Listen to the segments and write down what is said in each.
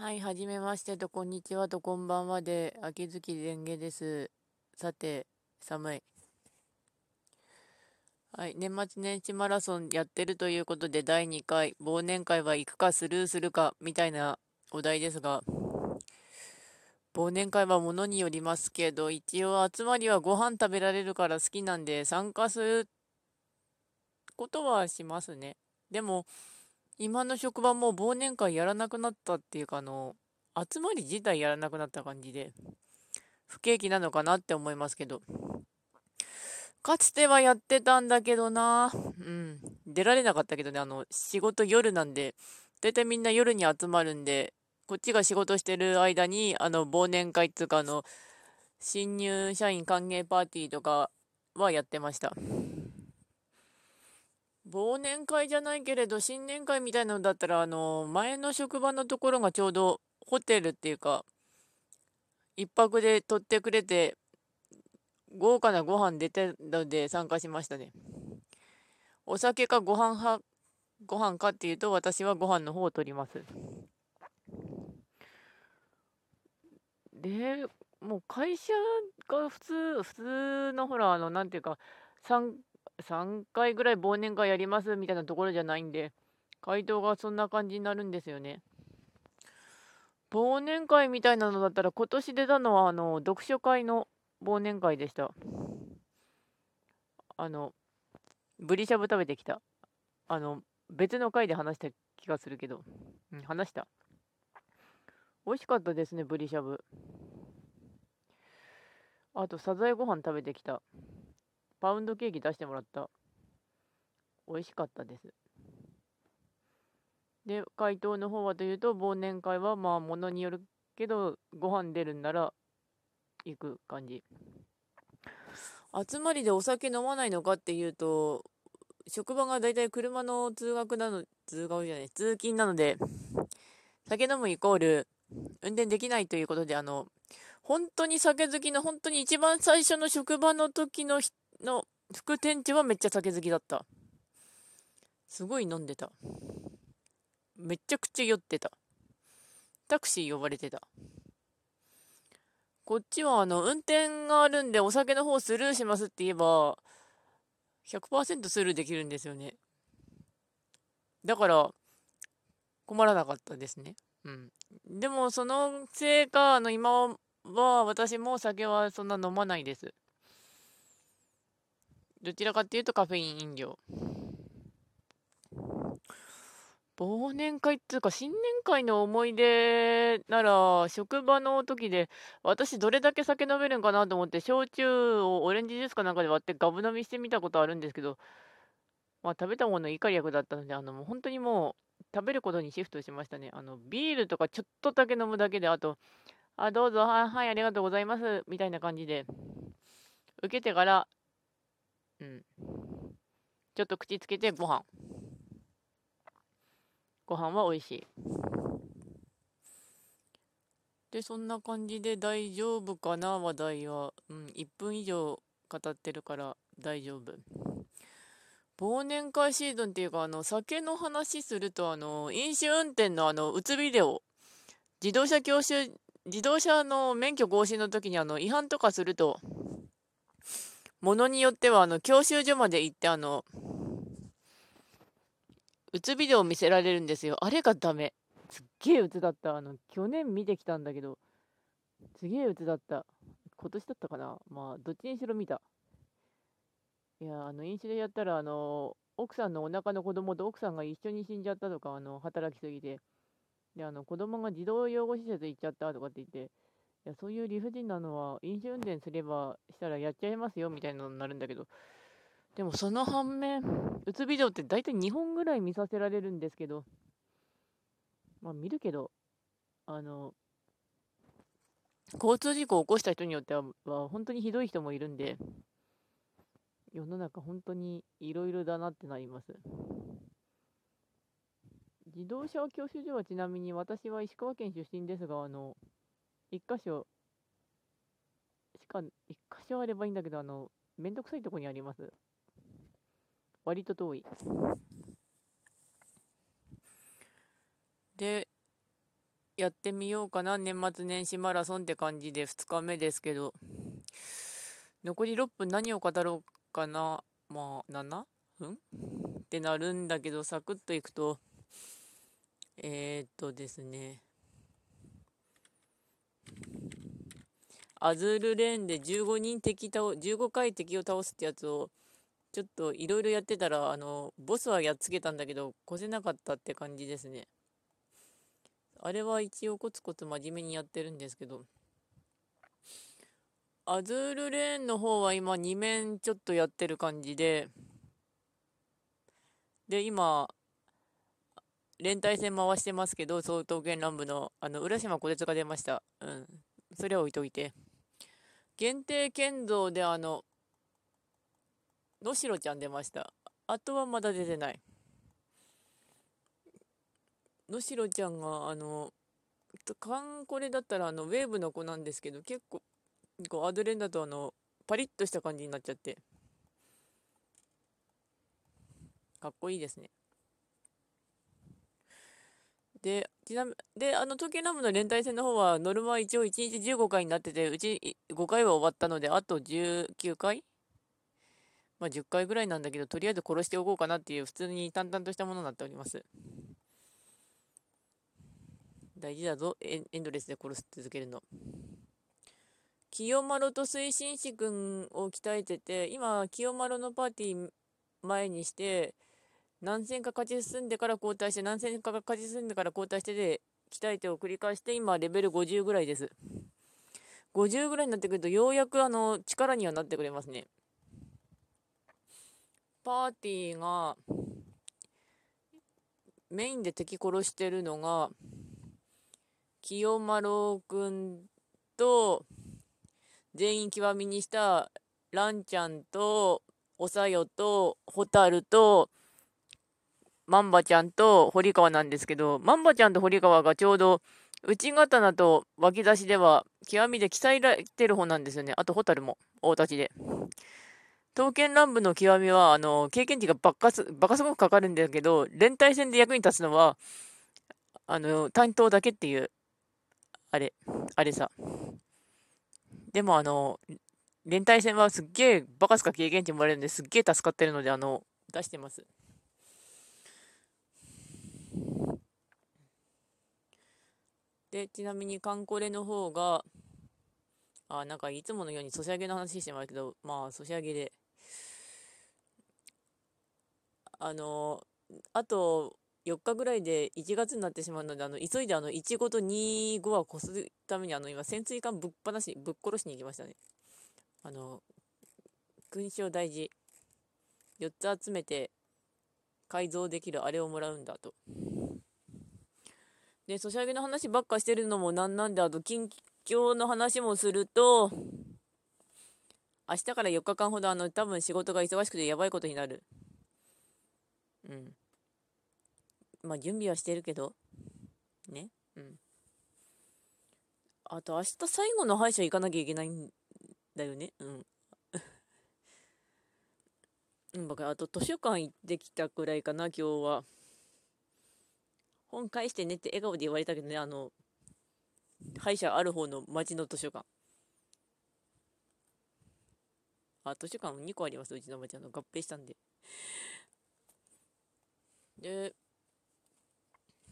はい、はじめましてと、こんにちはと、こんばんはで、秋月蓮華です。さて、寒い。はい、年末年始マラソンやってるということで、第2回、忘年会は行くかスルーするか、みたいなお題ですが、忘年会はものによりますけど、一応集まりはご飯食べられるから好きなんで、参加することはしますね。でも、今の職場も忘年会やらなくなったっていうか、あの、集まり自体やらなくなった感じで、不景気なのかなって思いますけど。かつてはやってたんだけどな、うん、出られなかったけどね、あの、仕事夜なんで、だいたいみんな夜に集まるんで、こっちが仕事してる間に、あの、忘年会っていうか、あの、新入社員歓迎パーティーとかはやってました。忘年会じゃないけれど、新年会みたいなのだったら、あの、前の職場のところがちょうどホテルっていうか、一泊で取ってくれて、豪華なご飯出てたので参加しましたね。お酒かご飯派、ご飯かっていうと、私はご飯の方を取ります。で、もう会社が普通、普通のほら、あの、なんていうか、参3回ぐらい忘年会やりますみたいなところじゃないんで、回答がそんな感じになるんですよね。忘年会みたいなのだったら、今年出たのは、あの、読書会の忘年会でした。あの、ブリしゃぶ食べてきた。あの、別の回で話した気がするけど、うん、話した。美味しかったですね、ブリしゃぶ。あと、サザエご飯食べてきた。パウンドケーキ出してもらった。美味しかったです。で、回答の方はというと、忘年会はまあ、ものによるけど、ご飯出るんなら行く感じ。集まりでお酒飲まないのかっていうと、職場がだいたい車の通学なの、通学じゃない、通勤なので、酒飲むイコール、運転できないということで、あの、本当に酒好きの、本当に一番最初の職場の時のの副店長はめっちゃ酒好きだった。すごい飲んでた。めちゃくちゃ酔ってた。タクシー呼ばれてた。こっちはあの、運転があるんでお酒の方スルーしますって言えば、100%スルーできるんですよね。だから、困らなかったですね。うん。でも、そのせいか、あの、今は私も酒はそんな飲まないです。どちらかっていうとカフェイン飲料。忘年会っていうか、新年会の思い出なら、職場の時で、私どれだけ酒飲めるんかなと思って、焼酎をオレンジジュースかなんかで割ってガブ飲みしてみたことあるんですけど、まあ食べたものイカリアクだったので、あの、もう本当にもう食べることにシフトしましたね。あの、ビールとかちょっとだけ飲むだけで、あと、あ、どうぞ、はい、はい、ありがとうございます、みたいな感じで、受けてから、うん。ちょっと口つけてご飯。ご飯は美味しい。で、そんな感じで大丈夫かな話題は。うん、1分以上語ってるから大丈夫。忘年会シーズンっていうか、あの、酒の話すると、あの、飲酒運転のあの、うつビデオ、自動車教習、自動車の免許更新の時にあの、違反とかすると、ものによっては、あの、教習所まで行って、あの、うつビデオを見せられるんですよ。あれがダメ。すっげえうつだった。あの、去年見てきたんだけど、すげえうつだった。今年だったかな？まあ、どっちにしろ見た。いや、あの、飲酒でやったら、あの、奥さんのお腹の子供と奥さんが一緒に死んじゃったとか、あの、働きすぎて。で、あの、子供が児童養護施設行っちゃったとかって言って、や、そういう理不尽なのは、飲酒運転すれば、したらやっちゃいますよ、みたいなのになるんだけど、でもその反面、うつビデオって大体2本ぐらい見させられるんですけど、まあ見るけど、あの、交通事故を起こした人によっては、は本当にひどい人もいるんで、世の中本当にいろいろだなってなります。自動車教習所はちなみに私は石川県出身ですが、あの、一箇所しか、一箇所あればいいんだけど、あの、めんどくさいとこにあります。割と遠い。で、やってみようかな。年末年始マラソンって感じで2日目ですけど。残り6分何を語ろうかな。まあ、7分？ってなるんだけど、サクッといくと、えー、っとですね。アズールレーンで15人敵倒、15回敵を倒すってやつを、ちょっといろいろやってたら、あの、ボスはやっつけたんだけど、越せなかったって感じですね。あれは一応コツコツ真面目にやってるんですけど、アズールレーンの方は今2面ちょっとやってる感じで、で、今、連帯戦回してますけど、総統剣乱舞の、あの、浦島小鉄が出ました。うん。それは置いといて。限定剣道であの、野代ちゃん出ました。あとはまだ出てない。のしろちゃんが、あの、カンコレだったら、あの、ウェーブの子なんですけど、結構、こうアドレンだと、あの、パリッとした感じになっちゃって、かっこいいですね。で、ちなみで、あの、東京ラムの連帯戦の方は、ノルマは一応1日15回になってて、うち5回は終わったので、あと19回？まあ10回ぐらいなんだけど、とりあえず殺しておこうかなっていう、普通に淡々としたものになっております。大事だぞエンドレスで殺し続けるの清丸と推進士君を鍛えてて今清丸のパーティー前にして何戦か勝ち進んでから交代して何戦か勝ち進んでから交代してで鍛えてを繰り返して今レベル50ぐらいです。50ぐらいになってくるとようやくあの力にはなってくれますね。パーティーがメインで敵殺してるのが清丸くんと、全員極みにしたランちゃんと、おさよと、ホタルと、マンバちゃんと堀川なんですけど、マンバちゃんと堀川がちょうど内刀と脇差しでは極みで鍛えられてる方なんですよね。あとホタルも大立ちで。刀剣乱舞の極みは、あの、経験値がバカす、バカすごくかかるんだけど、連帯戦で役に立つのは、あの、担当だけっていうあれ、あれさ。でもあの、連帯戦はすっげえバカすか経験値もらえるんですっげえ助かってるので、あの、出してます。で、ちなみにカンコレの方が、あ、なんかいつものようにソシャゲの話してもらうけど、まあ、ソシャゲで、あの、あと、4日ぐらいで1月になってしまうので、あの、急いであの、1号と2号は越すために、あの、今、潜水艦ぶっ放し、ぶっ殺しに行きましたね。あの、勲章大事。4つ集めて、改造できるあれをもらうんだと。で、ソシャゲの話ばっかしてるのもなんなんで、あと、近況の話もすると、明日から4日間ほど、あの、多分仕事が忙しくてやばいことになる。うん。まあ準備はしてるけど、ね。うん。あと明日最後の歯医者行かなきゃいけないんだよね。うん。うん、僕、あと図書館行ってきたくらいかな、今日は。本返してねって笑顔で言われたけどね、あの、歯医者ある方の町の図書館。あ、図書館2個あります、うちの町。あの、合併したんで。で、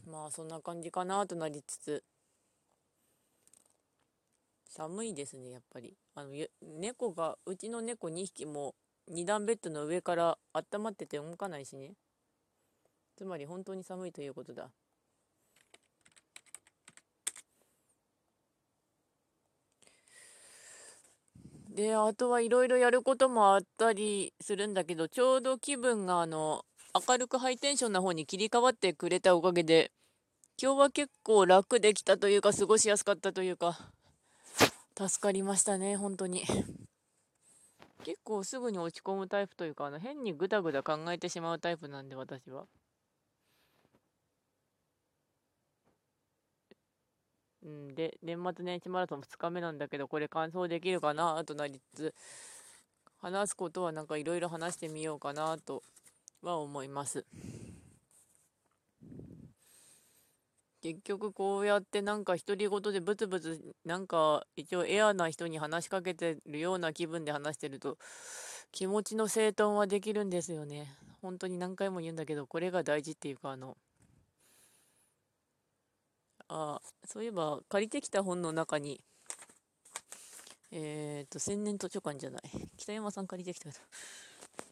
まあそんな感じかなとなりつつ寒いですねやっぱりあの猫がうちの猫2匹も2段ベッドの上から温まってて動かないしねつまり本当に寒いということだであとはいろいろやることもあったりするんだけどちょうど気分があの明るくハイテンションな方に切り替わってくれたおかげで今日は結構楽できたというか過ごしやすかったというか助かりましたね本当に。結構すぐに落ち込むタイプというかあの変にぐだぐだ考えてしまうタイプなんで私は。うんで年末年始マラソン2日目なんだけどこれ完走できるかなとなりつつ話すことはなんかいろいろ話してみようかなとは思います。結局こうやってなんか独り言でブツブツなんか一応エアな人に話しかけてるような気分で話してると気持ちの整頓はできるんですよね。本当に何回も言うんだけどこれが大事っていうかあのあそういえば借りてきた本の中にえっ、ー、と千年図書館じゃない。北山さん借りてきた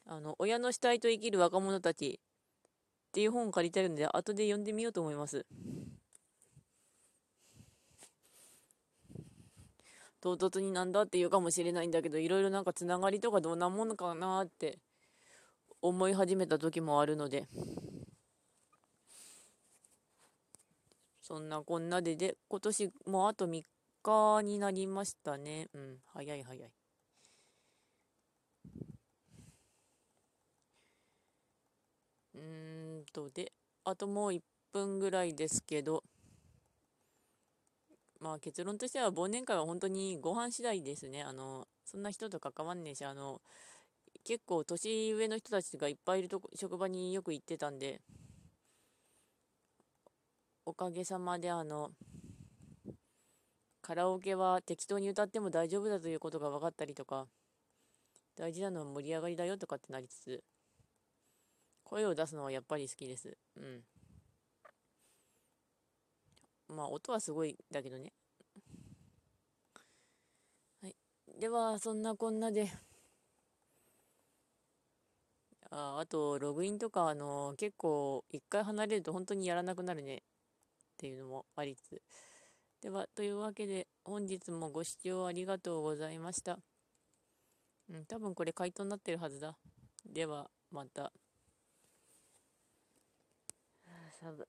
あの親の死体と生きる若者たちっていう本を借りてるんで後で読んでみようと思います。唐突になんだって言うかもしれないんだけどいろいろなんかつながりとかどんなものかなって思い始めた時もあるので。そんなこんなでで今年もあと3日になりましたねうん早い早いうーんとであともう1分ぐらいですけどまあ結論としては忘年会は本当にご飯次第ですね。あの、そんな人と関わんねえし、あの、結構年上の人たちがいっぱいいるとこ、職場によく行ってたんで、おかげさまであの、カラオケは適当に歌っても大丈夫だということが分かったりとか、大事なのは盛り上がりだよとかってなりつつ、声を出すのはやっぱり好きです。うん。まあ音はすごいだけどね。はい。では、そんなこんなで。ああと、ログインとか、あの、結構、一回離れると本当にやらなくなるね。っていうのもありつ。では、というわけで、本日もご視聴ありがとうございました。うん、多分これ回答になってるはずだ。では、また。寒。